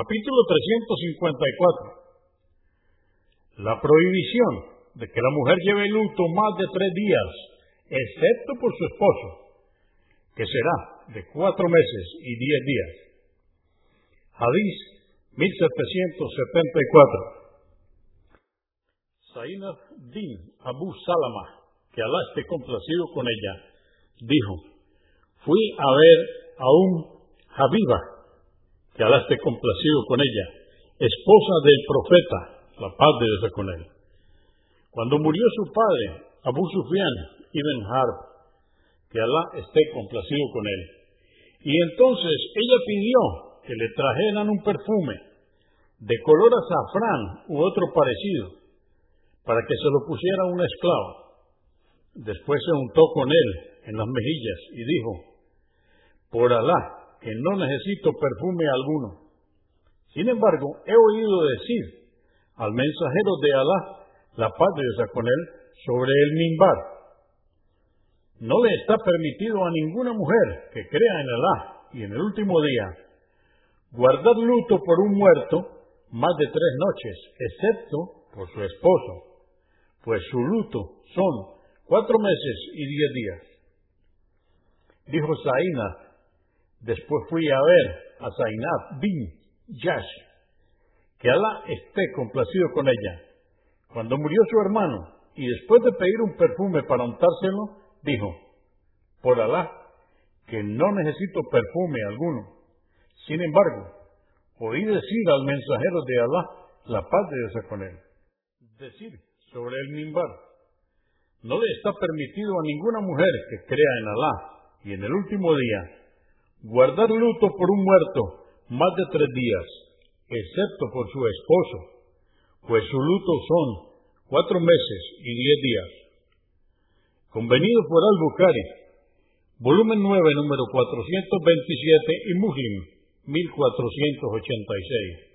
Capítulo 354. La prohibición de que la mujer lleve luto más de tres días, excepto por su esposo, que será de cuatro meses y diez días. Hadís 1774. Zainab bin Abu Salama, que Alá esté complacido con ella, dijo, fui a ver a un Habiba, que Alá esté complacido con ella, esposa del profeta, la paz de Dios con él. Cuando murió su padre, Abu Sufyan ibn Harb, que Alá esté complacido con él. Y entonces ella pidió que le trajeran un perfume de color azafrán u otro parecido, para que se lo pusiera una esclava. Después se untó con él en las mejillas y dijo, por Alá, que no necesito perfume alguno. Sin embargo, he oído decir al mensajero de Alá la paz de Dios con él, sobre el mimbar. No le está permitido a ninguna mujer que crea en Alá y en el último día guardar luto por un muerto más de tres noches, excepto por su esposo, pues su luto son cuatro meses y diez días. Dijo Zainab, después fui a ver a Zainab bin Yash, que Alá esté complacido con ella. Cuando murió su hermano y después de pedir un perfume para untárselo, dijo, por Alá, que no necesito perfume alguno. Sin embargo, oí decir al mensajero de Alá, la paz de Dios con él, decir sobre el mimbar, no le está permitido a ninguna mujer que crea en Alá y en el último día guardar luto por un muerto más de tres días, excepto por su esposo pues su luto son cuatro meses y diez días. Convenido por Al-Bukhari, volumen 9, número 427 y Muslim, 1486.